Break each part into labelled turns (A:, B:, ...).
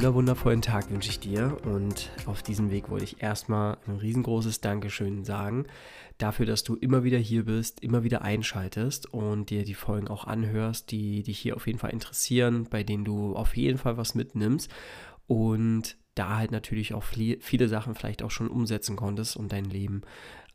A: Einen wunderwundervollen Tag wünsche ich dir und auf diesem Weg wollte ich erstmal ein riesengroßes Dankeschön sagen dafür, dass du immer wieder hier bist, immer wieder einschaltest und dir die Folgen auch anhörst, die dich hier auf jeden Fall interessieren, bei denen du auf jeden Fall was mitnimmst und da halt natürlich auch viele Sachen vielleicht auch schon umsetzen konntest, um dein Leben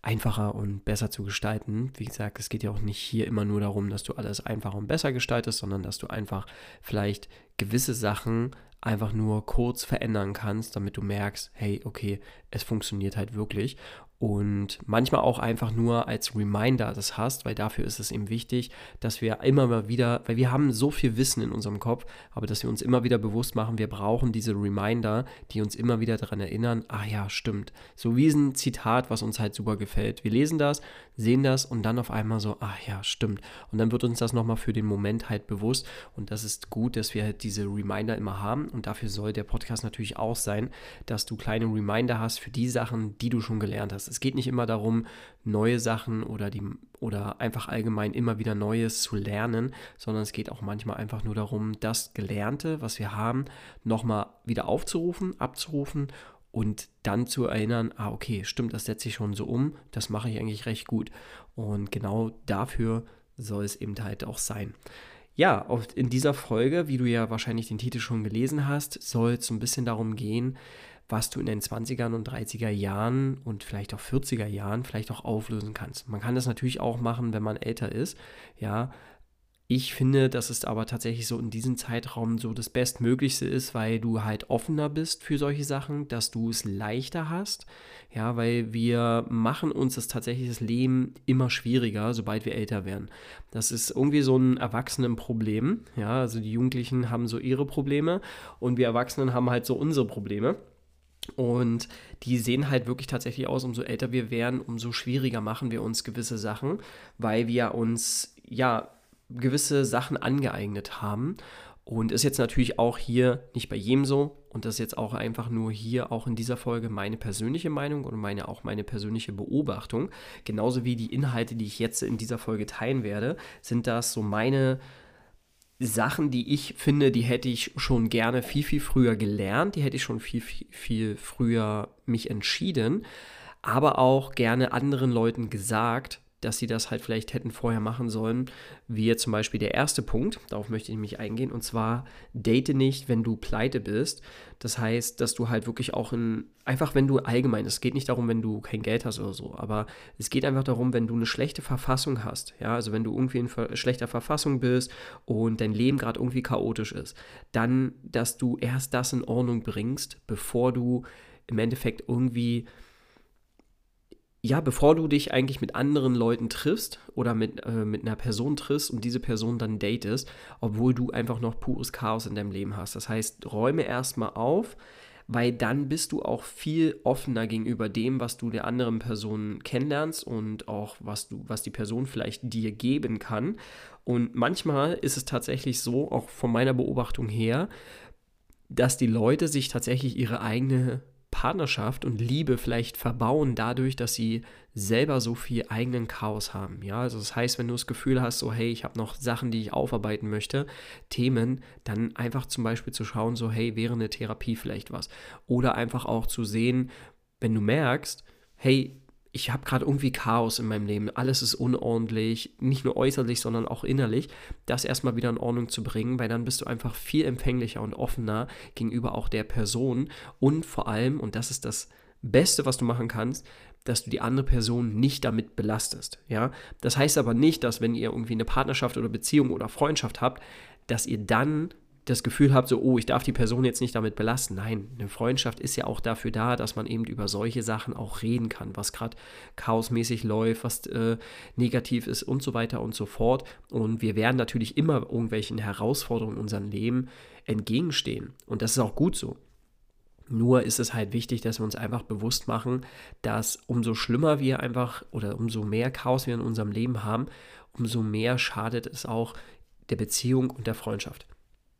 A: einfacher und besser zu gestalten. Wie gesagt, es geht ja auch nicht hier immer nur darum, dass du alles einfacher und besser gestaltest, sondern dass du einfach vielleicht gewisse Sachen einfach nur kurz verändern kannst, damit du merkst, hey, okay, es funktioniert halt wirklich und manchmal auch einfach nur als Reminder das hast, weil dafür ist es eben wichtig, dass wir immer mal wieder, weil wir haben so viel Wissen in unserem Kopf, aber dass wir uns immer wieder bewusst machen, wir brauchen diese Reminder, die uns immer wieder daran erinnern, ah ja, stimmt. So wie ein Zitat, was uns halt super gefällt. Wir lesen das, sehen das und dann auf einmal so, ah ja, stimmt. Und dann wird uns das nochmal für den Moment halt bewusst und das ist gut, dass wir halt diese Reminder immer haben und dafür soll der Podcast natürlich auch sein, dass du kleine Reminder hast für die Sachen, die du schon gelernt hast. Es geht nicht immer darum, neue Sachen oder, die, oder einfach allgemein immer wieder Neues zu lernen, sondern es geht auch manchmal einfach nur darum, das Gelernte, was wir haben, nochmal wieder aufzurufen, abzurufen und dann zu erinnern, ah, okay, stimmt, das setze ich schon so um, das mache ich eigentlich recht gut. Und genau dafür soll es eben halt auch sein. Ja, in dieser Folge, wie du ja wahrscheinlich den Titel schon gelesen hast, soll es ein bisschen darum gehen, was du in den 20er und 30er Jahren und vielleicht auch 40er Jahren vielleicht auch auflösen kannst. Man kann das natürlich auch machen, wenn man älter ist, ja. Ich finde, dass es aber tatsächlich so in diesem Zeitraum so das Bestmöglichste ist, weil du halt offener bist für solche Sachen, dass du es leichter hast. Ja, weil wir machen uns das tatsächlich Leben immer schwieriger, sobald wir älter werden. Das ist irgendwie so ein Erwachsenenproblem. Ja, also die Jugendlichen haben so ihre Probleme und wir Erwachsenen haben halt so unsere Probleme. Und die sehen halt wirklich tatsächlich aus, umso älter wir werden, umso schwieriger machen wir uns gewisse Sachen, weil wir uns ja gewisse Sachen angeeignet haben. Und ist jetzt natürlich auch hier nicht bei jedem so. Und das ist jetzt auch einfach nur hier auch in dieser Folge meine persönliche Meinung und meine auch meine persönliche Beobachtung. Genauso wie die Inhalte, die ich jetzt in dieser Folge teilen werde, sind das so meine Sachen, die ich finde, die hätte ich schon gerne viel, viel früher gelernt, die hätte ich schon viel, viel, viel früher mich entschieden, aber auch gerne anderen Leuten gesagt, dass sie das halt vielleicht hätten vorher machen sollen, wie jetzt zum Beispiel der erste Punkt, darauf möchte ich mich eingehen, und zwar date nicht, wenn du pleite bist. Das heißt, dass du halt wirklich auch in, einfach wenn du allgemein, es geht nicht darum, wenn du kein Geld hast oder so, aber es geht einfach darum, wenn du eine schlechte Verfassung hast, ja, also wenn du irgendwie in schlechter Verfassung bist und dein Leben gerade irgendwie chaotisch ist, dann, dass du erst das in Ordnung bringst, bevor du im Endeffekt irgendwie ja, bevor du dich eigentlich mit anderen Leuten triffst oder mit, äh, mit einer Person triffst und diese Person dann datest, obwohl du einfach noch pures Chaos in deinem Leben hast. Das heißt, räume erstmal auf, weil dann bist du auch viel offener gegenüber dem, was du der anderen Person kennenlernst und auch was du, was die Person vielleicht dir geben kann. Und manchmal ist es tatsächlich so, auch von meiner Beobachtung her, dass die Leute sich tatsächlich ihre eigene Partnerschaft und Liebe vielleicht verbauen dadurch, dass sie selber so viel eigenen Chaos haben. Ja, also das heißt, wenn du das Gefühl hast, so hey, ich habe noch Sachen, die ich aufarbeiten möchte, Themen, dann einfach zum Beispiel zu schauen, so hey, wäre eine Therapie vielleicht was. Oder einfach auch zu sehen, wenn du merkst, hey, ich habe gerade irgendwie Chaos in meinem Leben, alles ist unordentlich, nicht nur äußerlich, sondern auch innerlich, das erstmal wieder in Ordnung zu bringen, weil dann bist du einfach viel empfänglicher und offener gegenüber auch der Person und vor allem, und das ist das Beste, was du machen kannst, dass du die andere Person nicht damit belastest, ja? Das heißt aber nicht, dass wenn ihr irgendwie eine Partnerschaft oder Beziehung oder Freundschaft habt, dass ihr dann das Gefühl habt, so, oh, ich darf die Person jetzt nicht damit belasten. Nein, eine Freundschaft ist ja auch dafür da, dass man eben über solche Sachen auch reden kann, was gerade chaosmäßig läuft, was äh, negativ ist und so weiter und so fort. Und wir werden natürlich immer irgendwelchen Herausforderungen in unserem Leben entgegenstehen. Und das ist auch gut so. Nur ist es halt wichtig, dass wir uns einfach bewusst machen, dass umso schlimmer wir einfach oder umso mehr Chaos wir in unserem Leben haben, umso mehr schadet es auch der Beziehung und der Freundschaft.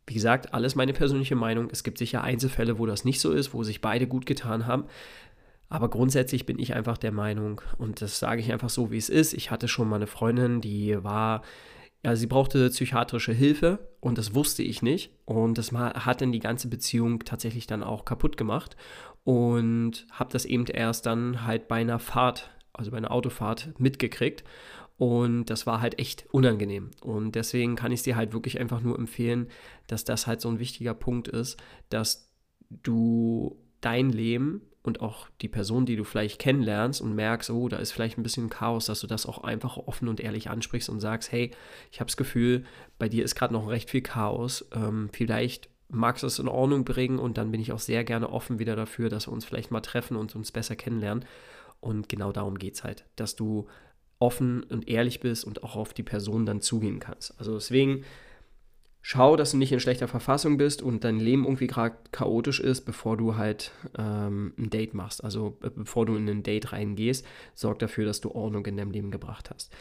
A: Wie gesagt, alles meine persönliche Meinung. Es gibt sicher Einzelfälle, wo das nicht so ist, wo sich beide gut getan haben. Aber grundsätzlich bin ich einfach der Meinung, und das sage ich einfach so, wie es ist. Ich hatte schon mal eine Freundin, die war ja, sie brauchte psychiatrische Hilfe und das wusste ich nicht. Und das hat dann die ganze Beziehung tatsächlich dann auch kaputt gemacht. Und habe das eben erst dann halt bei einer Fahrt, also bei einer Autofahrt mitgekriegt. Und das war halt echt unangenehm. Und deswegen kann ich dir halt wirklich einfach nur empfehlen, dass das halt so ein wichtiger Punkt ist, dass du dein Leben und auch die Person, die du vielleicht kennenlernst und merkst, oh, da ist vielleicht ein bisschen Chaos, dass du das auch einfach offen und ehrlich ansprichst und sagst, hey, ich habe das Gefühl, bei dir ist gerade noch recht viel Chaos. Ähm, vielleicht magst du es in Ordnung bringen und dann bin ich auch sehr gerne offen wieder dafür, dass wir uns vielleicht mal treffen und uns besser kennenlernen. Und genau darum geht es halt, dass du offen und ehrlich bist und auch auf die Person dann zugehen kannst. Also deswegen schau, dass du nicht in schlechter Verfassung bist und dein Leben irgendwie gerade chaotisch ist, bevor du halt ähm, ein Date machst. Also äh, bevor du in ein Date reingehst, sorg dafür, dass du Ordnung in deinem Leben gebracht hast.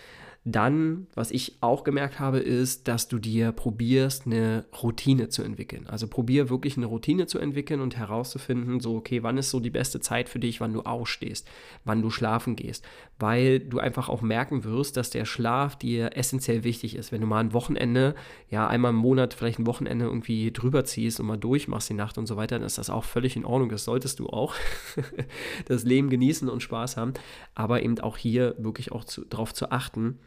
A: Dann, was ich auch gemerkt habe, ist, dass du dir probierst, eine Routine zu entwickeln. Also probier wirklich eine Routine zu entwickeln und herauszufinden, so, okay, wann ist so die beste Zeit für dich, wann du ausstehst, wann du schlafen gehst. Weil du einfach auch merken wirst, dass der Schlaf dir essentiell wichtig ist. Wenn du mal ein Wochenende, ja, einmal im Monat vielleicht ein Wochenende irgendwie drüber ziehst und mal durchmachst die Nacht und so weiter, dann ist das auch völlig in Ordnung. Das solltest du auch. das Leben genießen und Spaß haben. Aber eben auch hier wirklich auch darauf zu achten,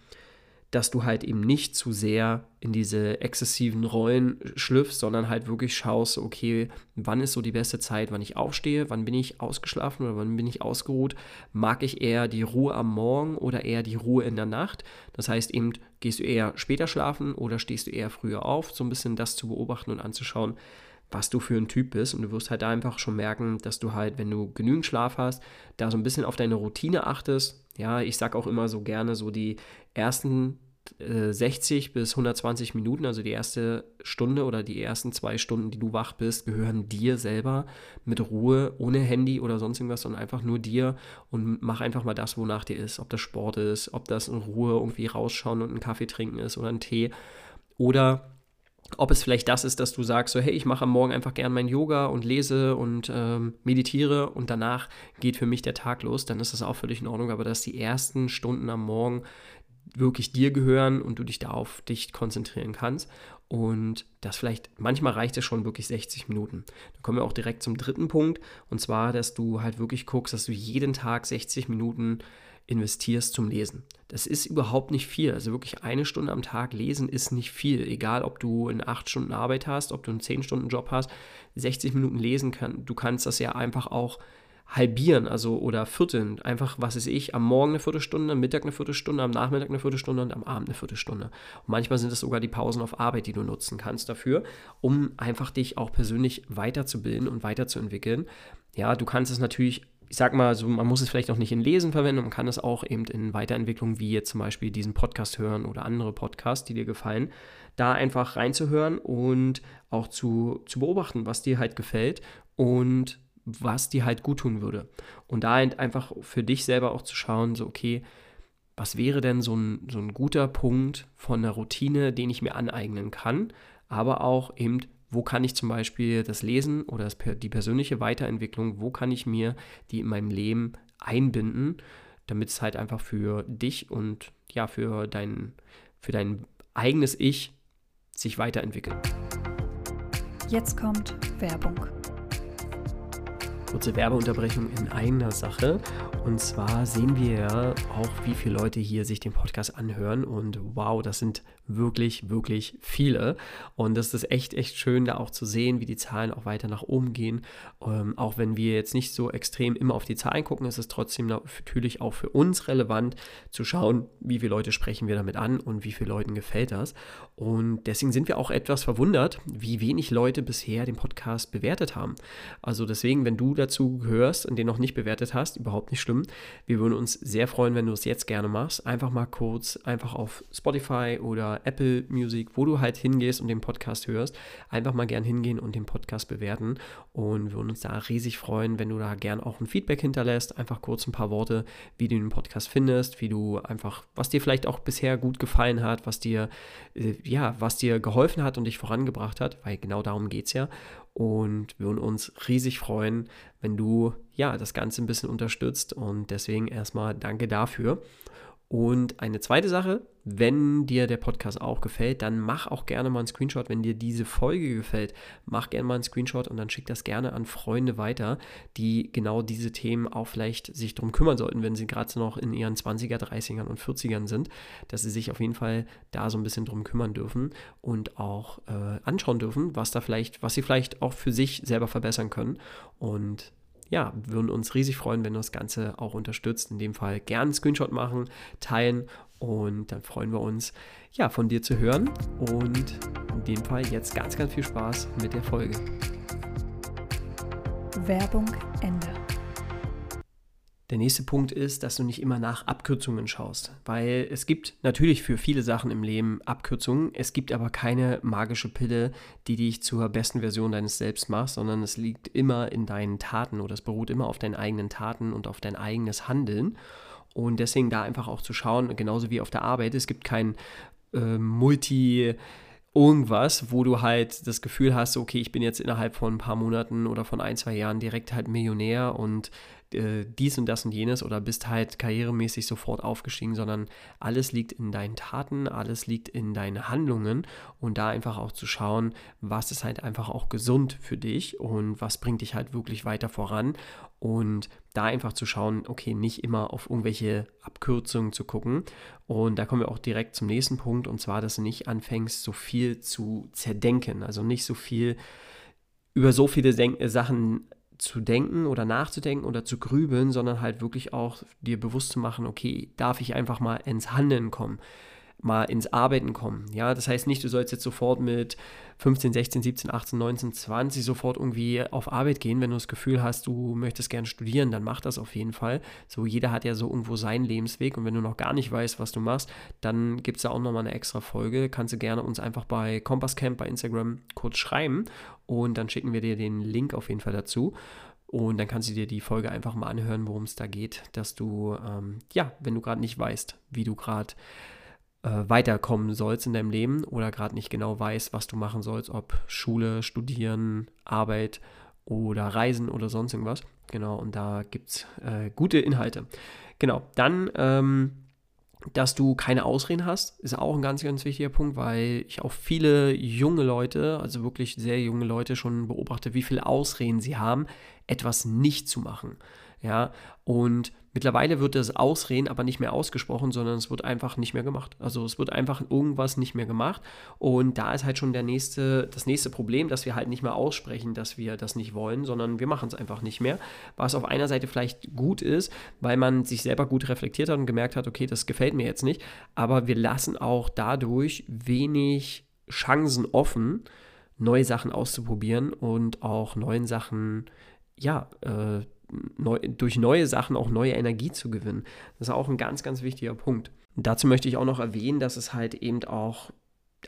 A: dass du halt eben nicht zu sehr in diese exzessiven Rollen schlüpfst, sondern halt wirklich schaust, okay, wann ist so die beste Zeit, wann ich aufstehe, wann bin ich ausgeschlafen oder wann bin ich ausgeruht, mag ich eher die Ruhe am Morgen oder eher die Ruhe in der Nacht. Das heißt eben, gehst du eher später schlafen oder stehst du eher früher auf, so ein bisschen das zu beobachten und anzuschauen, was du für ein Typ bist. Und du wirst halt einfach schon merken, dass du halt, wenn du genügend Schlaf hast, da so ein bisschen auf deine Routine achtest. Ja, ich sag auch immer so gerne so die ersten 60 bis 120 Minuten, also die erste Stunde oder die ersten zwei Stunden, die du wach bist, gehören dir selber mit Ruhe, ohne Handy oder sonst irgendwas, sondern einfach nur dir und mach einfach mal das, wonach dir ist. Ob das Sport ist, ob das in Ruhe irgendwie rausschauen und einen Kaffee trinken ist oder einen Tee oder ob es vielleicht das ist, dass du sagst, so hey, ich mache am Morgen einfach gern mein Yoga und lese und ähm, meditiere und danach geht für mich der Tag los, dann ist das auch völlig in Ordnung. Aber dass die ersten Stunden am Morgen wirklich dir gehören und du dich da auf dich konzentrieren kannst. Und das vielleicht, manchmal reicht es schon wirklich 60 Minuten. Da kommen wir auch direkt zum dritten Punkt. Und zwar, dass du halt wirklich guckst, dass du jeden Tag 60 Minuten investierst zum Lesen. Das ist überhaupt nicht viel. Also wirklich eine Stunde am Tag lesen ist nicht viel. Egal, ob du eine 8 Stunden Arbeit hast, ob du einen 10 Stunden Job hast, 60 Minuten lesen kann. Du kannst das ja einfach auch halbieren, also oder vierteln. Einfach, was ist ich, am Morgen eine Viertelstunde, am Mittag eine Viertelstunde, am Nachmittag eine Viertelstunde und am Abend eine Viertelstunde. Und manchmal sind es sogar die Pausen auf Arbeit, die du nutzen kannst dafür, um einfach dich auch persönlich weiterzubilden und weiterzuentwickeln. Ja, du kannst es natürlich ich sag mal, so, man muss es vielleicht auch nicht in Lesen verwenden, man kann es auch eben in Weiterentwicklung, wie jetzt zum Beispiel diesen Podcast hören oder andere Podcasts, die dir gefallen, da einfach reinzuhören und auch zu, zu beobachten, was dir halt gefällt und was dir halt gut tun würde. Und da einfach für dich selber auch zu schauen, so, okay, was wäre denn so ein, so ein guter Punkt von einer Routine, den ich mir aneignen kann, aber auch eben, wo kann ich zum Beispiel das Lesen oder das, die persönliche Weiterentwicklung, wo kann ich mir die in meinem Leben einbinden, damit es halt einfach für dich und ja, für dein, für dein eigenes Ich sich weiterentwickelt.
B: Jetzt kommt Werbung.
A: Kurze Werbeunterbrechung in einer Sache. Und zwar sehen wir ja auch, wie viele Leute hier sich den Podcast anhören. Und wow, das sind wirklich, wirklich viele. Und das ist echt, echt schön, da auch zu sehen, wie die Zahlen auch weiter nach oben gehen. Ähm, auch wenn wir jetzt nicht so extrem immer auf die Zahlen gucken, ist es trotzdem natürlich auch für uns relevant zu schauen, wie viele Leute sprechen wir damit an und wie vielen Leuten gefällt das. Und deswegen sind wir auch etwas verwundert, wie wenig Leute bisher den Podcast bewertet haben. Also deswegen, wenn du dazu gehörst und den noch nicht bewertet hast, überhaupt nicht schlimm. Wir würden uns sehr freuen, wenn du es jetzt gerne machst. Einfach mal kurz, einfach auf Spotify oder Apple Music, wo du halt hingehst und den Podcast hörst, einfach mal gern hingehen und den Podcast bewerten. Und wir würden uns da riesig freuen, wenn du da gern auch ein Feedback hinterlässt. Einfach kurz ein paar Worte, wie du den Podcast findest, wie du einfach, was dir vielleicht auch bisher gut gefallen hat, was dir, äh, ja, was dir geholfen hat und dich vorangebracht hat, weil genau darum geht es ja. Und wir würden uns riesig freuen, wenn du ja das Ganze ein bisschen unterstützt. Und deswegen erstmal danke dafür. Und eine zweite Sache, wenn dir der Podcast auch gefällt, dann mach auch gerne mal einen Screenshot. Wenn dir diese Folge gefällt, mach gerne mal einen Screenshot und dann schick das gerne an Freunde weiter, die genau diese Themen auch vielleicht sich darum kümmern sollten, wenn sie gerade noch in ihren 20er, 30ern und 40ern sind, dass sie sich auf jeden Fall da so ein bisschen drum kümmern dürfen und auch äh, anschauen dürfen, was da vielleicht, was sie vielleicht auch für sich selber verbessern können. Und ja, würden uns riesig freuen, wenn du das Ganze auch unterstützt. In dem Fall gerne einen Screenshot machen, teilen und dann freuen wir uns, ja, von dir zu hören. Und in dem Fall jetzt ganz, ganz viel Spaß mit der Folge.
B: Werbung Ende.
A: Der nächste Punkt ist, dass du nicht immer nach Abkürzungen schaust, weil es gibt natürlich für viele Sachen im Leben Abkürzungen, es gibt aber keine magische Pille, die dich zur besten Version deines Selbst macht, sondern es liegt immer in deinen Taten oder es beruht immer auf deinen eigenen Taten und auf dein eigenes Handeln. Und deswegen da einfach auch zu schauen, genauso wie auf der Arbeit, es gibt kein äh, Multi- irgendwas, wo du halt das Gefühl hast, okay, ich bin jetzt innerhalb von ein paar Monaten oder von ein, zwei Jahren direkt halt Millionär und äh, dies und das und jenes oder bist halt karrieremäßig sofort aufgestiegen, sondern alles liegt in deinen Taten, alles liegt in deinen Handlungen und da einfach auch zu schauen, was ist halt einfach auch gesund für dich und was bringt dich halt wirklich weiter voran und da einfach zu schauen, okay, nicht immer auf irgendwelche Abkürzungen zu gucken. Und da kommen wir auch direkt zum nächsten Punkt, und zwar, dass du nicht anfängst, so viel zu zerdenken, also nicht so viel über so viele Sachen zu denken oder nachzudenken oder zu grübeln, sondern halt wirklich auch dir bewusst zu machen, okay, darf ich einfach mal ins Handeln kommen mal ins Arbeiten kommen. Ja, das heißt nicht, du sollst jetzt sofort mit 15, 16, 17, 18, 19, 20 sofort irgendwie auf Arbeit gehen. Wenn du das Gefühl hast, du möchtest gerne studieren, dann mach das auf jeden Fall. So, jeder hat ja so irgendwo seinen Lebensweg und wenn du noch gar nicht weißt, was du machst, dann gibt es da auch nochmal eine extra Folge. Kannst du gerne uns einfach bei Compass Camp bei Instagram kurz schreiben und dann schicken wir dir den Link auf jeden Fall dazu. Und dann kannst du dir die Folge einfach mal anhören, worum es da geht, dass du, ähm, ja, wenn du gerade nicht weißt, wie du gerade weiterkommen sollst in deinem Leben oder gerade nicht genau weißt, was du machen sollst, ob Schule, Studieren, Arbeit oder Reisen oder sonst irgendwas. Genau, und da gibt es äh, gute Inhalte. Genau, dann, ähm, dass du keine Ausreden hast, ist auch ein ganz, ganz wichtiger Punkt, weil ich auch viele junge Leute, also wirklich sehr junge Leute schon beobachte, wie viele Ausreden sie haben, etwas nicht zu machen. Ja, und mittlerweile wird das Ausreden aber nicht mehr ausgesprochen, sondern es wird einfach nicht mehr gemacht. Also es wird einfach irgendwas nicht mehr gemacht. Und da ist halt schon der nächste, das nächste Problem, dass wir halt nicht mehr aussprechen, dass wir das nicht wollen, sondern wir machen es einfach nicht mehr. Was auf einer Seite vielleicht gut ist, weil man sich selber gut reflektiert hat und gemerkt hat, okay, das gefällt mir jetzt nicht. Aber wir lassen auch dadurch wenig Chancen offen, neue Sachen auszuprobieren und auch neuen Sachen, ja, äh, neu, durch neue Sachen auch neue Energie zu gewinnen. Das ist auch ein ganz, ganz wichtiger Punkt. Dazu möchte ich auch noch erwähnen, dass es halt eben auch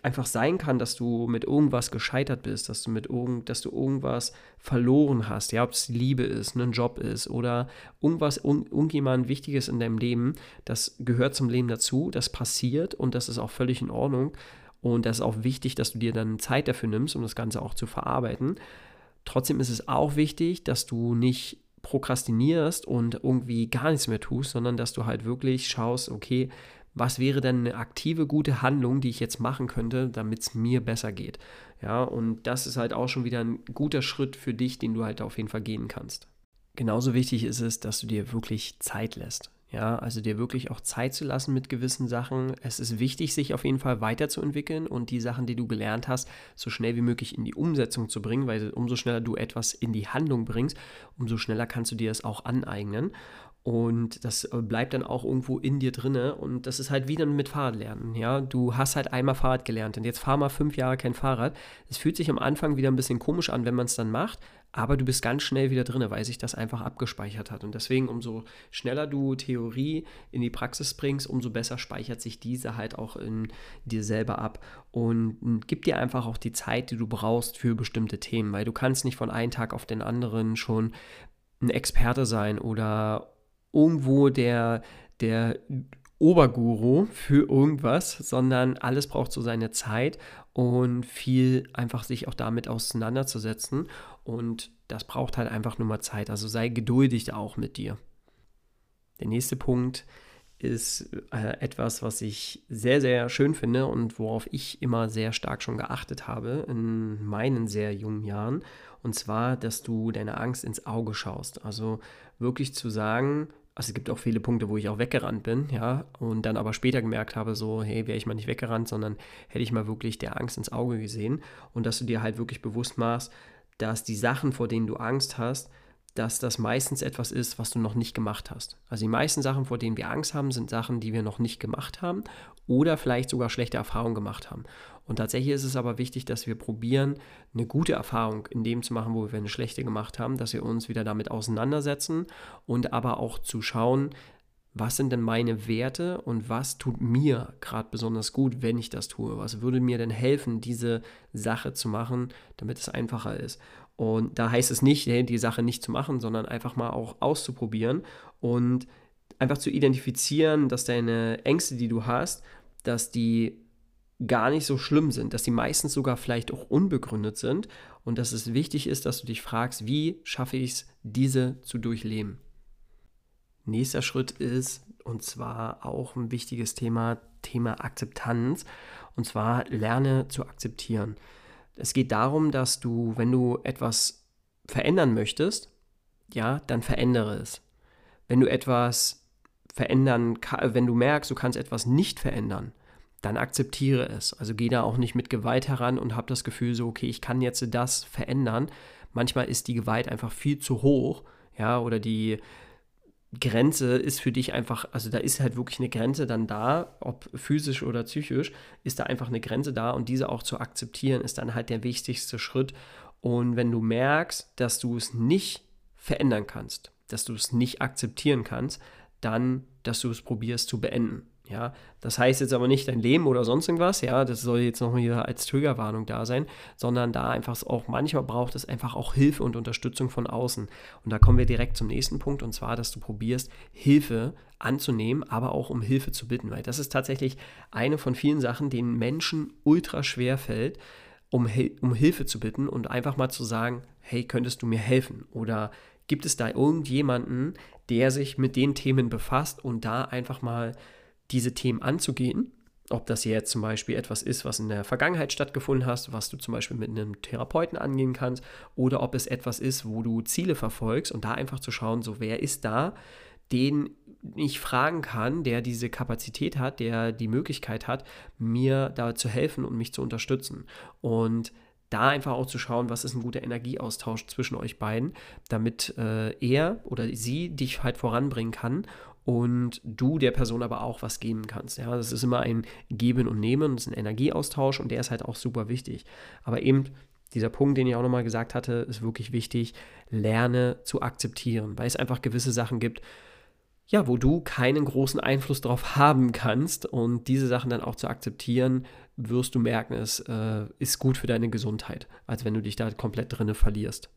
A: einfach sein kann, dass du mit irgendwas gescheitert bist, dass du mit irgend, dass du irgendwas verloren hast, ja, ob es Liebe ist, ein Job ist oder irgendwas, un, irgendjemand Wichtiges in deinem Leben, das gehört zum Leben dazu, das passiert und das ist auch völlig in Ordnung und das ist auch wichtig, dass du dir dann Zeit dafür nimmst, um das Ganze auch zu verarbeiten. Trotzdem ist es auch wichtig, dass du nicht prokrastinierst und irgendwie gar nichts mehr tust, sondern dass du halt wirklich schaust, okay, was wäre denn eine aktive, gute Handlung, die ich jetzt machen könnte, damit es mir besser geht. Ja, und das ist halt auch schon wieder ein guter Schritt für dich, den du halt auf jeden Fall gehen kannst. Genauso wichtig ist es, dass du dir wirklich Zeit lässt. Ja, also dir wirklich auch Zeit zu lassen mit gewissen Sachen. Es ist wichtig, sich auf jeden Fall weiterzuentwickeln und die Sachen, die du gelernt hast, so schnell wie möglich in die Umsetzung zu bringen, weil umso schneller du etwas in die Handlung bringst, umso schneller kannst du dir das auch aneignen. Und das äh, bleibt dann auch irgendwo in dir drinne. Und das ist halt wie dann mit Fahrradlernen. Ja, du hast halt einmal Fahrrad gelernt und jetzt fahr mal fünf Jahre kein Fahrrad. Es fühlt sich am Anfang wieder ein bisschen komisch an, wenn man es dann macht. Aber du bist ganz schnell wieder drinne, weil sich das einfach abgespeichert hat. Und deswegen, umso schneller du Theorie in die Praxis bringst, umso besser speichert sich diese halt auch in dir selber ab. Und gib dir einfach auch die Zeit, die du brauchst für bestimmte Themen, weil du kannst nicht von einem Tag auf den anderen schon ein Experte sein oder irgendwo der, der Oberguru für irgendwas, sondern alles braucht so seine Zeit und viel einfach sich auch damit auseinanderzusetzen. Und das braucht halt einfach nur mal Zeit. Also sei geduldig auch mit dir. Der nächste Punkt ist äh, etwas, was ich sehr, sehr schön finde und worauf ich immer sehr stark schon geachtet habe in meinen sehr jungen Jahren. Und zwar, dass du deine Angst ins Auge schaust. Also wirklich zu sagen, also es gibt auch viele Punkte, wo ich auch weggerannt bin, ja, und dann aber später gemerkt habe, so, hey, wäre ich mal nicht weggerannt, sondern hätte ich mal wirklich der Angst ins Auge gesehen. Und dass du dir halt wirklich bewusst machst, dass die Sachen, vor denen du Angst hast, dass das meistens etwas ist, was du noch nicht gemacht hast. Also die meisten Sachen, vor denen wir Angst haben, sind Sachen, die wir noch nicht gemacht haben oder vielleicht sogar schlechte Erfahrungen gemacht haben. Und tatsächlich ist es aber wichtig, dass wir probieren, eine gute Erfahrung in dem zu machen, wo wir eine schlechte gemacht haben, dass wir uns wieder damit auseinandersetzen und aber auch zu schauen, was sind denn meine Werte und was tut mir gerade besonders gut, wenn ich das tue? Was würde mir denn helfen, diese Sache zu machen, damit es einfacher ist? Und da heißt es nicht, die Sache nicht zu machen, sondern einfach mal auch auszuprobieren und einfach zu identifizieren, dass deine Ängste, die du hast, dass die gar nicht so schlimm sind, dass die meistens sogar vielleicht auch unbegründet sind und dass es wichtig ist, dass du dich fragst, wie schaffe ich es, diese zu durchleben. Nächster Schritt ist, und zwar auch ein wichtiges Thema, Thema Akzeptanz, und zwar lerne zu akzeptieren. Es geht darum, dass du, wenn du etwas verändern möchtest, ja, dann verändere es. Wenn du etwas verändern, wenn du merkst, du kannst etwas nicht verändern, dann akzeptiere es. Also geh da auch nicht mit Gewalt heran und hab das Gefühl so, okay, ich kann jetzt das verändern. Manchmal ist die Gewalt einfach viel zu hoch, ja, oder die Grenze ist für dich einfach, also da ist halt wirklich eine Grenze dann da, ob physisch oder psychisch, ist da einfach eine Grenze da und diese auch zu akzeptieren, ist dann halt der wichtigste Schritt. Und wenn du merkst, dass du es nicht verändern kannst, dass du es nicht akzeptieren kannst, dann, dass du es probierst zu beenden. Ja, das heißt jetzt aber nicht dein Leben oder sonst irgendwas, ja, das soll jetzt noch hier als Triggerwarnung da sein, sondern da einfach auch manchmal braucht es einfach auch Hilfe und Unterstützung von außen. Und da kommen wir direkt zum nächsten Punkt und zwar, dass du probierst, Hilfe anzunehmen, aber auch um Hilfe zu bitten, weil das ist tatsächlich eine von vielen Sachen, denen Menschen ultra schwer fällt, um, um Hilfe zu bitten und einfach mal zu sagen, hey, könntest du mir helfen? Oder gibt es da irgendjemanden, der sich mit den Themen befasst und da einfach mal diese Themen anzugehen. Ob das jetzt zum Beispiel etwas ist, was in der Vergangenheit stattgefunden hast, was du zum Beispiel mit einem Therapeuten angehen kannst, oder ob es etwas ist, wo du Ziele verfolgst und da einfach zu schauen, so wer ist da, den ich fragen kann, der diese Kapazität hat, der die Möglichkeit hat, mir da zu helfen und mich zu unterstützen. Und da einfach auch zu schauen, was ist ein guter Energieaustausch zwischen euch beiden, damit äh, er oder sie dich halt voranbringen kann und du der Person aber auch was geben kannst. Ja, das ist immer ein Geben und Nehmen, das ist ein Energieaustausch und der ist halt auch super wichtig. Aber eben dieser Punkt, den ich auch nochmal gesagt hatte, ist wirklich wichtig. Lerne zu akzeptieren, weil es einfach gewisse Sachen gibt, ja, wo du keinen großen Einfluss darauf haben kannst und diese Sachen dann auch zu akzeptieren, wirst du merken, es äh, ist gut für deine Gesundheit, als wenn du dich da komplett drinne verlierst.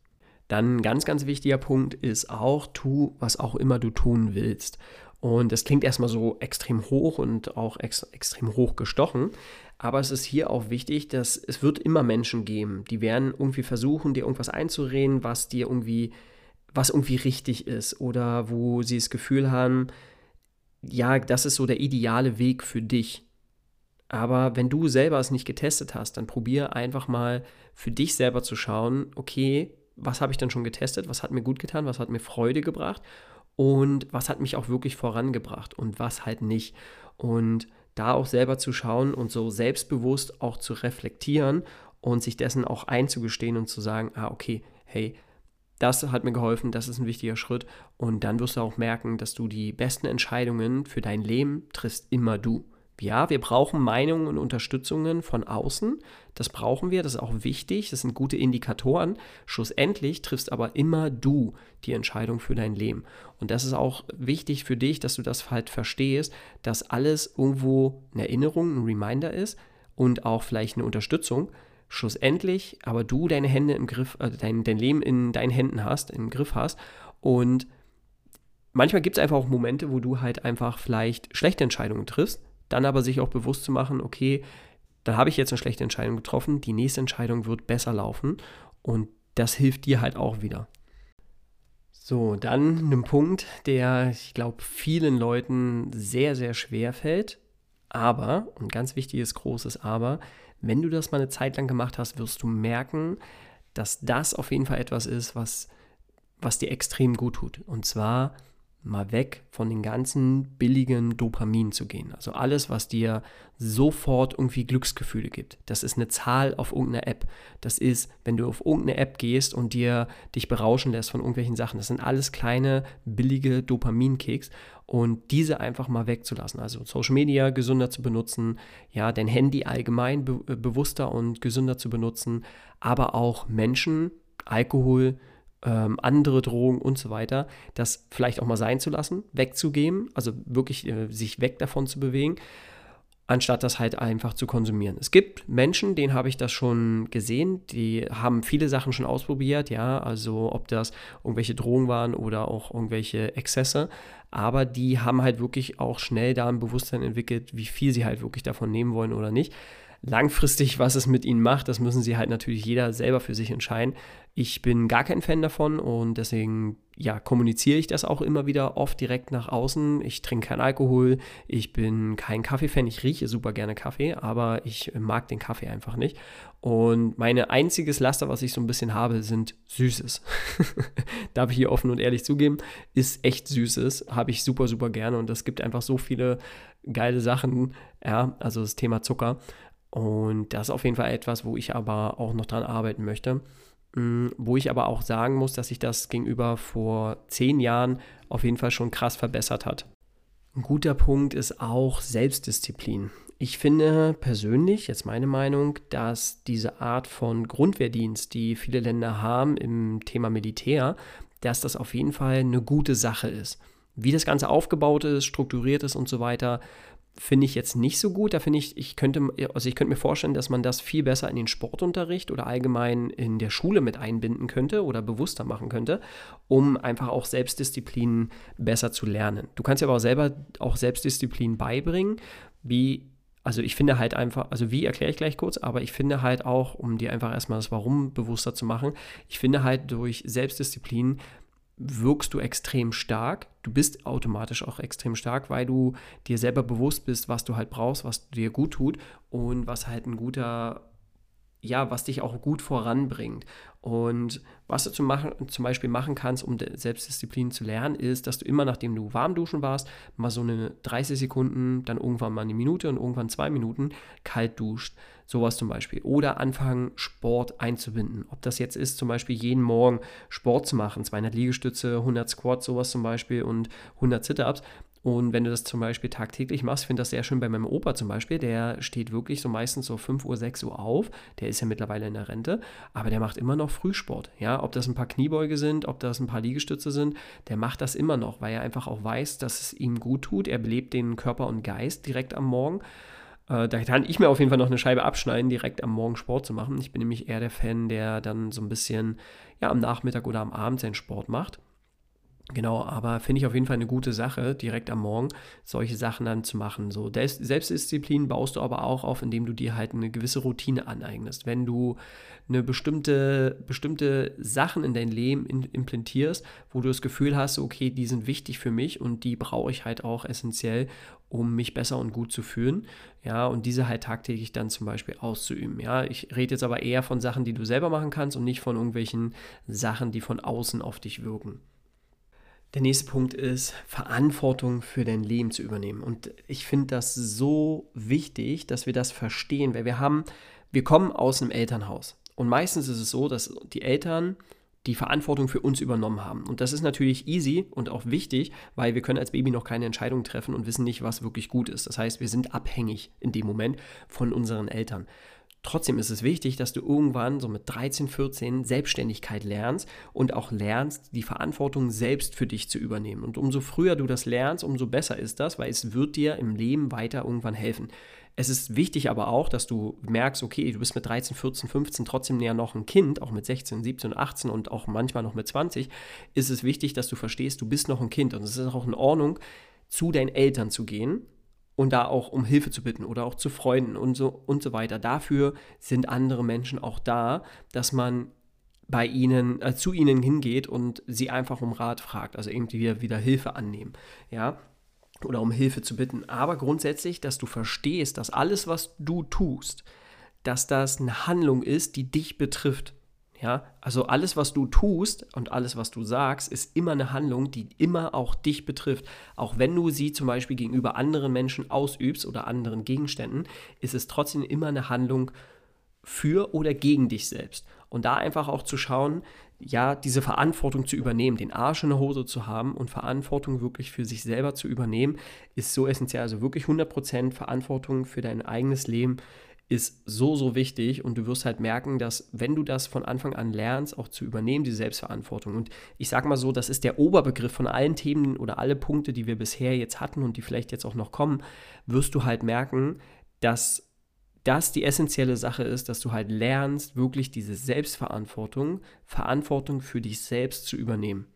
A: Dann ein ganz, ganz wichtiger Punkt ist auch, tu, was auch immer du tun willst. Und das klingt erstmal so extrem hoch und auch ex extrem hoch gestochen. Aber es ist hier auch wichtig, dass es wird immer Menschen geben, die werden irgendwie versuchen, dir irgendwas einzureden, was dir irgendwie, was irgendwie richtig ist oder wo sie das Gefühl haben, ja, das ist so der ideale Weg für dich. Aber wenn du selber es nicht getestet hast, dann probier einfach mal für dich selber zu schauen, okay, was habe ich dann schon getestet, was hat mir gut getan, was hat mir Freude gebracht und was hat mich auch wirklich vorangebracht und was halt nicht. Und da auch selber zu schauen und so selbstbewusst auch zu reflektieren und sich dessen auch einzugestehen und zu sagen, ah, okay, hey, Das hat mir geholfen, das ist ein wichtiger Schritt. Und dann wirst du auch merken, dass du die besten Entscheidungen für dein Leben triffst immer du. Ja, wir brauchen Meinungen und Unterstützungen von außen. Das brauchen wir, das ist auch wichtig, das sind gute Indikatoren. Schlussendlich triffst aber immer du die Entscheidung für dein Leben. Und das ist auch wichtig für dich, dass du das halt verstehst, dass alles irgendwo eine Erinnerung, ein Reminder ist und auch vielleicht eine Unterstützung. Schlussendlich aber du deine Hände im Griff, äh, dein, dein Leben in deinen Händen hast, im Griff hast und manchmal gibt es einfach auch Momente, wo du halt einfach vielleicht schlechte Entscheidungen triffst dann aber sich auch bewusst zu machen, okay, dann habe ich jetzt eine schlechte Entscheidung getroffen, die nächste Entscheidung wird besser laufen und das hilft dir halt auch wieder. So, dann ein Punkt, der, ich glaube, vielen Leuten sehr, sehr schwer fällt. Aber, und ganz wichtiges großes Aber, wenn du das mal eine Zeit lang gemacht hast, wirst du merken, dass das auf jeden Fall etwas ist, was, was dir extrem gut tut. Und zwar mal weg von den ganzen billigen Dopamin zu gehen. Also alles, was dir sofort irgendwie Glücksgefühle gibt. Das ist eine Zahl auf irgendeiner App. Das ist, wenn du auf irgendeine App gehst und dir dich berauschen lässt von irgendwelchen Sachen. Das sind alles kleine billige Dopaminkicks und diese einfach mal wegzulassen. Also Social Media gesünder zu benutzen, ja, dein Handy allgemein be bewusster und gesünder zu benutzen, aber auch Menschen, Alkohol, ähm, andere Drogen und so weiter, das vielleicht auch mal sein zu lassen, wegzugeben, also wirklich äh, sich weg davon zu bewegen, anstatt das halt einfach zu konsumieren. Es gibt Menschen, denen habe ich das schon gesehen, die haben viele Sachen schon ausprobiert, ja, also ob das irgendwelche Drogen waren oder auch irgendwelche Exzesse, aber die haben halt wirklich auch schnell da ein Bewusstsein entwickelt, wie viel sie halt wirklich davon nehmen wollen oder nicht. Langfristig, was es mit ihnen macht, das müssen sie halt natürlich jeder selber für sich entscheiden. Ich bin gar kein Fan davon und deswegen ja, kommuniziere ich das auch immer wieder oft direkt nach außen. Ich trinke keinen Alkohol, ich bin kein Kaffee-Fan, ich rieche super gerne Kaffee, aber ich mag den Kaffee einfach nicht. Und mein einziges Laster, was ich so ein bisschen habe, sind Süßes. Darf ich hier offen und ehrlich zugeben, ist echt Süßes, habe ich super, super gerne und es gibt einfach so viele geile Sachen, ja, also das Thema Zucker. Und das ist auf jeden Fall etwas, wo ich aber auch noch dran arbeiten möchte. Mm, wo ich aber auch sagen muss, dass sich das gegenüber vor zehn Jahren auf jeden Fall schon krass verbessert hat. Ein guter Punkt ist auch Selbstdisziplin. Ich finde persönlich, jetzt meine Meinung, dass diese Art von Grundwehrdienst, die viele Länder haben im Thema Militär, dass das auf jeden Fall eine gute Sache ist. Wie das Ganze aufgebaut ist, strukturiert ist und so weiter, finde ich jetzt nicht so gut. Da finde ich, ich könnte, also ich könnte mir vorstellen, dass man das viel besser in den Sportunterricht oder allgemein in der Schule mit einbinden könnte oder bewusster machen könnte, um einfach auch Selbstdisziplin besser zu lernen. Du kannst ja aber auch selber auch Selbstdisziplin beibringen, wie also ich finde halt einfach, also wie erkläre ich gleich kurz, aber ich finde halt auch, um dir einfach erstmal das Warum bewusster zu machen, ich finde halt durch Selbstdisziplin wirkst du extrem stark. Du bist automatisch auch extrem stark, weil du dir selber bewusst bist, was du halt brauchst, was dir gut tut und was halt ein guter, ja, was dich auch gut voranbringt. Und was du zum, machen, zum Beispiel machen kannst, um Selbstdisziplin zu lernen, ist, dass du immer, nachdem du warm duschen warst, mal so eine 30 Sekunden, dann irgendwann mal eine Minute und irgendwann zwei Minuten kalt duscht. Sowas zum Beispiel. Oder anfangen, Sport einzubinden. Ob das jetzt ist, zum Beispiel jeden Morgen Sport zu machen, 200 Liegestütze, 100 Squats, sowas zum Beispiel und 100 Sit-Ups. Und wenn du das zum Beispiel tagtäglich machst, ich finde das sehr schön bei meinem Opa zum Beispiel, der steht wirklich so meistens so 5 Uhr, 6 Uhr auf. Der ist ja mittlerweile in der Rente, aber der macht immer noch Frühsport. Ja, ob das ein paar Kniebeuge sind, ob das ein paar Liegestütze sind, der macht das immer noch, weil er einfach auch weiß, dass es ihm gut tut. Er belebt den Körper und Geist direkt am Morgen. Äh, da kann ich mir auf jeden Fall noch eine Scheibe abschneiden, direkt am Morgen Sport zu machen. Ich bin nämlich eher der Fan, der dann so ein bisschen ja, am Nachmittag oder am Abend seinen Sport macht. Genau, aber finde ich auf jeden Fall eine gute Sache, direkt am Morgen solche Sachen dann zu machen. So Selbstdisziplin baust du aber auch auf, indem du dir halt eine gewisse Routine aneignest. Wenn du eine bestimmte, bestimmte Sachen in dein Leben implementierst, wo du das Gefühl hast, okay, die sind wichtig für mich und die brauche ich halt auch essentiell, um mich besser und gut zu fühlen. Ja, und diese halt tagtäglich dann zum Beispiel auszuüben. Ja, ich rede jetzt aber eher von Sachen, die du selber machen kannst und nicht von irgendwelchen Sachen, die von außen auf dich wirken. Der nächste Punkt ist, Verantwortung für dein Leben zu übernehmen. Und ich finde das so wichtig, dass wir das verstehen, weil wir haben, wir kommen aus einem Elternhaus. Und meistens ist es so, dass die Eltern die Verantwortung für uns übernommen haben. Und das ist natürlich easy und auch wichtig, weil wir können als Baby noch keine Entscheidung treffen und wissen nicht, was wirklich gut ist. Das heißt, wir sind abhängig in dem Moment von unseren Eltern. Trotzdem ist es wichtig, dass du irgendwann so mit 13, 14 Selbstständigkeit lernst und auch lernst, die Verantwortung selbst für dich zu übernehmen. Und umso früher du das lernst, umso besser ist das, weil es wird dir im Leben weiter irgendwann helfen. Es ist wichtig aber auch, dass du merkst, okay, du bist mit 13, 14, 15 trotzdem näher noch ein Kind, auch mit 16, 17, 18 und auch manchmal noch mit 20, ist es wichtig, dass du verstehst, du bist noch ein Kind und es ist auch in Ordnung, zu deinen Eltern zu gehen und da auch um Hilfe zu bitten oder auch zu Freunden und so und so weiter. Dafür sind andere Menschen auch da, dass man bei ihnen, äh, zu ihnen hingeht und sie einfach um Rat fragt, also irgendwie wieder, wieder Hilfe annehmen, ja, oder um Hilfe zu bitten. Aber grundsätzlich, dass du verstehst, dass alles, was du tust, dass das eine Handlung ist, die dich betrifft ja, also alles, was du tust und alles, was du sagst, ist immer eine Handlung, die immer auch dich betrifft. Auch wenn du sie zum Beispiel gegenüber anderen Menschen ausübst oder anderen Gegenständen, ist es trotzdem immer eine Handlung für oder gegen dich selbst. Und da einfach auch zu schauen, ja, diese Verantwortung zu übernehmen, den Arsch in der Hose zu haben und Verantwortung wirklich für sich selber zu übernehmen, ist so essentiell. Also wirklich 100% Verantwortung für dein eigenes Leben ist so, so wichtig und du wirst halt merken, dass wenn du das von Anfang an lernst, auch zu übernehmen, die Selbstverantwortung. Und ich sage mal so, das ist der Oberbegriff von allen Themen oder alle Punkte, die wir bisher jetzt hatten und die vielleicht jetzt auch noch kommen, wirst du halt merken, dass das die essentielle Sache ist, dass du halt lernst, wirklich diese Selbstverantwortung, Verantwortung für dich selbst zu übernehmen.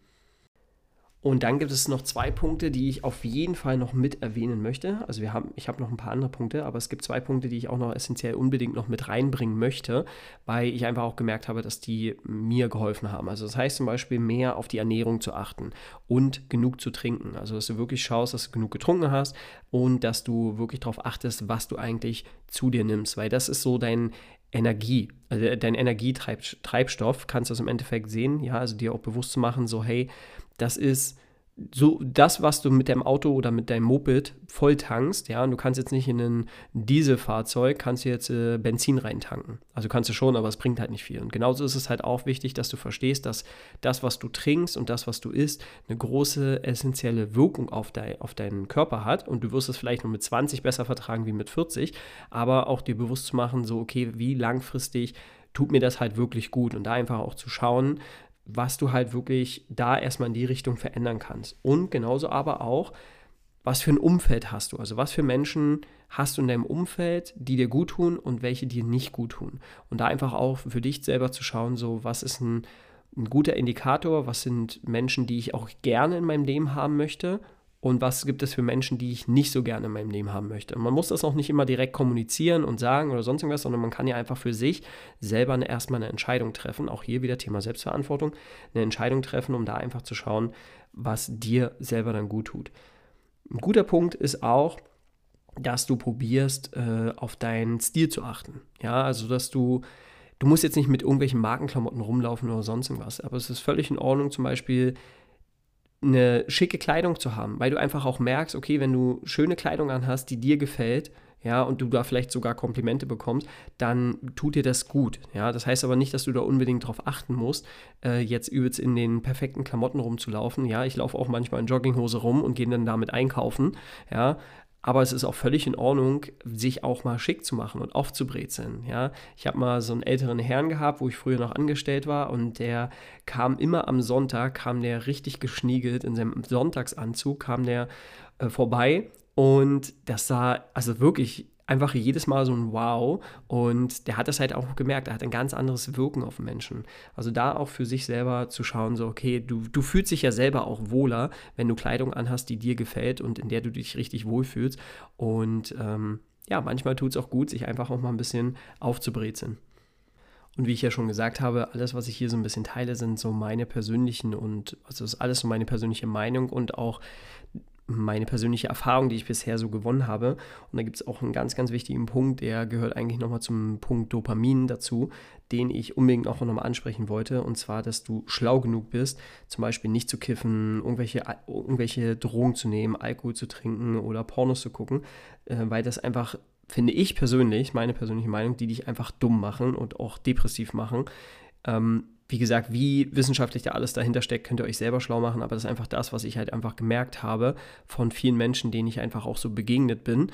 A: Und dann gibt es noch zwei Punkte, die ich auf jeden Fall noch mit erwähnen möchte. Also wir haben, ich habe noch ein paar andere Punkte, aber es gibt zwei Punkte, die ich auch noch essentiell unbedingt noch mit reinbringen möchte, weil ich einfach auch gemerkt habe, dass die mir geholfen haben. Also das heißt zum Beispiel mehr auf die Ernährung zu achten und genug zu trinken. Also dass du wirklich schaust, dass du genug getrunken hast und dass du wirklich darauf achtest, was du eigentlich zu dir nimmst, weil das ist so dein Energie, also dein Energietreibstoff, kannst du das im Endeffekt sehen, ja, also dir auch bewusst zu machen, so hey, das ist so das, was du mit deinem Auto oder mit deinem Moped voll tankst, ja, und du kannst jetzt nicht in ein Dieselfahrzeug, kannst du jetzt äh, Benzin reintanken. Also kannst du schon, aber es bringt halt nicht viel. Und genauso ist es halt auch wichtig, dass du verstehst, dass das, was du trinkst und das, was du isst, eine große essentielle Wirkung auf, de auf deinen Körper hat. Und du wirst es vielleicht nur mit 20 besser vertragen wie mit 40, aber auch dir bewusst zu machen, so, okay, wie langfristig tut mir das halt wirklich gut und da einfach auch zu schauen, was du halt wirklich da erstmal in die Richtung verändern kannst. Und genauso aber auch, was für ein Umfeld hast du? Also was für Menschen hast du in deinem Umfeld, die dir gut tun und welche dir nicht gut tun? Und da einfach auch für dich selber zu schauen, so was ist ein, ein guter Indikator, was sind Menschen, die ich auch gerne in meinem Leben haben möchte und was gibt es für Menschen, die ich nicht so gerne in meinem Leben haben möchte. man muss das auch nicht immer direkt kommunizieren und sagen oder sonst irgendwas, sondern man kann ja einfach für sich selber eine, erstmal eine Entscheidung treffen. Auch hier wieder Thema Selbstverantwortung, eine Entscheidung treffen, um da einfach zu schauen, was dir selber dann gut tut. Ein guter Punkt ist auch, dass du probierst, äh, auf deinen Stil zu achten. Ja, also dass du Du musst jetzt nicht mit irgendwelchen Markenklamotten rumlaufen oder sonst irgendwas, aber es ist völlig in Ordnung, zum Beispiel eine schicke Kleidung zu haben, weil du einfach auch merkst, okay, wenn du schöne Kleidung anhast, die dir gefällt, ja, und du da vielleicht sogar Komplimente bekommst, dann tut dir das gut. Ja, das heißt aber nicht, dass du da unbedingt darauf achten musst, äh, jetzt übelst in den perfekten Klamotten rumzulaufen. Ja, ich laufe auch manchmal in Jogginghose rum und gehe dann damit einkaufen. Ja, aber es ist auch völlig in Ordnung, sich auch mal schick zu machen und aufzubrezeln. Ja? Ich habe mal so einen älteren Herrn gehabt, wo ich früher noch angestellt war und der kam immer am Sonntag, kam der richtig geschniegelt in seinem Sonntagsanzug, kam der äh, vorbei und das sah also wirklich einfach jedes Mal so ein Wow. Und der hat das halt auch gemerkt. Er hat ein ganz anderes Wirken auf Menschen. Also da auch für sich selber zu schauen, so, okay, du, du fühlst dich ja selber auch wohler, wenn du Kleidung anhast, die dir gefällt und in der du dich richtig wohlfühlst. Und ähm, ja, manchmal tut es auch gut, sich einfach auch mal ein bisschen aufzubrezeln. Und wie ich ja schon gesagt habe, alles, was ich hier so ein bisschen teile, sind so meine persönlichen und also ist alles so meine persönliche Meinung und auch meine persönliche Erfahrung, die ich bisher so gewonnen habe. Und da gibt es auch einen ganz, ganz wichtigen Punkt, der gehört eigentlich nochmal zum Punkt Dopamin dazu, den ich unbedingt auch nochmal ansprechen wollte. Und zwar, dass du schlau genug bist, zum Beispiel nicht zu kiffen, irgendwelche, irgendwelche Drogen zu nehmen, Alkohol zu trinken oder Pornos zu gucken, äh, weil das einfach finde ich persönlich, meine persönliche Meinung, die dich einfach dumm machen und auch depressiv machen, ähm, wie gesagt, wie wissenschaftlich da alles dahinter steckt, könnt ihr euch selber schlau machen, aber das ist einfach das, was ich halt einfach gemerkt habe von vielen Menschen, denen ich einfach auch so begegnet bin.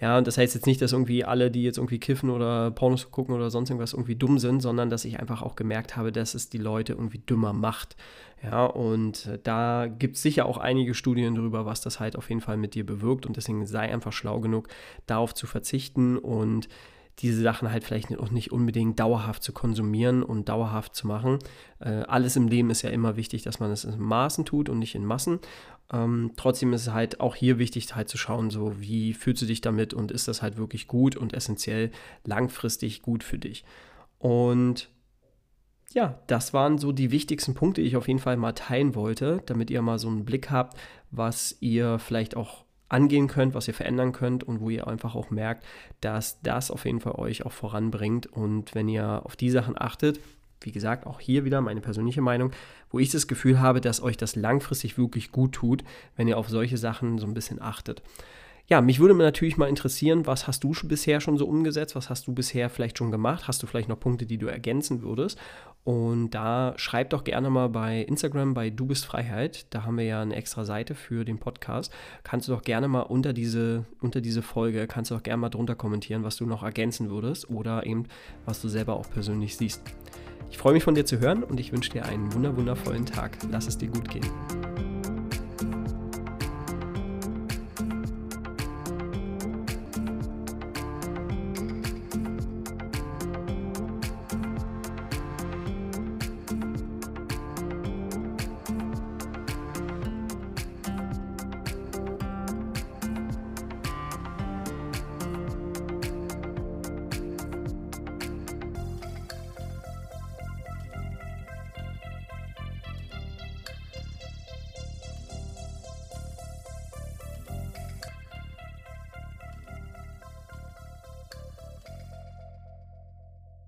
A: Ja, und das heißt jetzt nicht, dass irgendwie alle, die jetzt irgendwie kiffen oder Pornos gucken oder sonst irgendwas irgendwie dumm sind, sondern dass ich einfach auch gemerkt habe, dass es die Leute irgendwie dümmer macht. Ja, und äh, da gibt es sicher auch einige Studien darüber, was das halt auf jeden Fall mit dir bewirkt und deswegen sei einfach schlau genug, darauf zu verzichten und diese Sachen halt vielleicht auch nicht unbedingt dauerhaft zu konsumieren und dauerhaft zu machen. Äh, alles im Leben ist ja immer wichtig, dass man es in Maßen tut und nicht in Massen. Ähm, trotzdem ist es halt auch hier wichtig, halt zu schauen, so wie fühlst du dich damit und ist das halt wirklich gut und essentiell langfristig gut für dich. Und ja, das waren so die wichtigsten Punkte, die ich auf jeden Fall mal teilen wollte, damit ihr mal so einen Blick habt, was ihr vielleicht auch angehen könnt, was ihr verändern könnt und wo ihr einfach auch merkt, dass das auf jeden Fall euch auch voranbringt. Und wenn ihr auf die Sachen achtet, wie gesagt, auch hier wieder meine persönliche Meinung, wo ich das Gefühl habe, dass euch das langfristig wirklich gut tut, wenn ihr auf solche Sachen so ein bisschen achtet. Ja, mich würde natürlich mal interessieren, was hast du bisher schon so umgesetzt? Was hast du bisher vielleicht schon gemacht? Hast du vielleicht noch Punkte, die du ergänzen würdest? Und da schreib doch gerne mal bei Instagram bei Du bist Freiheit. Da haben wir ja eine extra Seite für den Podcast. Kannst du doch gerne mal unter diese, unter diese Folge, kannst du doch gerne mal drunter kommentieren, was du noch ergänzen würdest oder eben, was du selber auch persönlich siehst. Ich freue mich von dir zu hören und ich wünsche dir einen wundervollen Tag. Lass es dir gut gehen.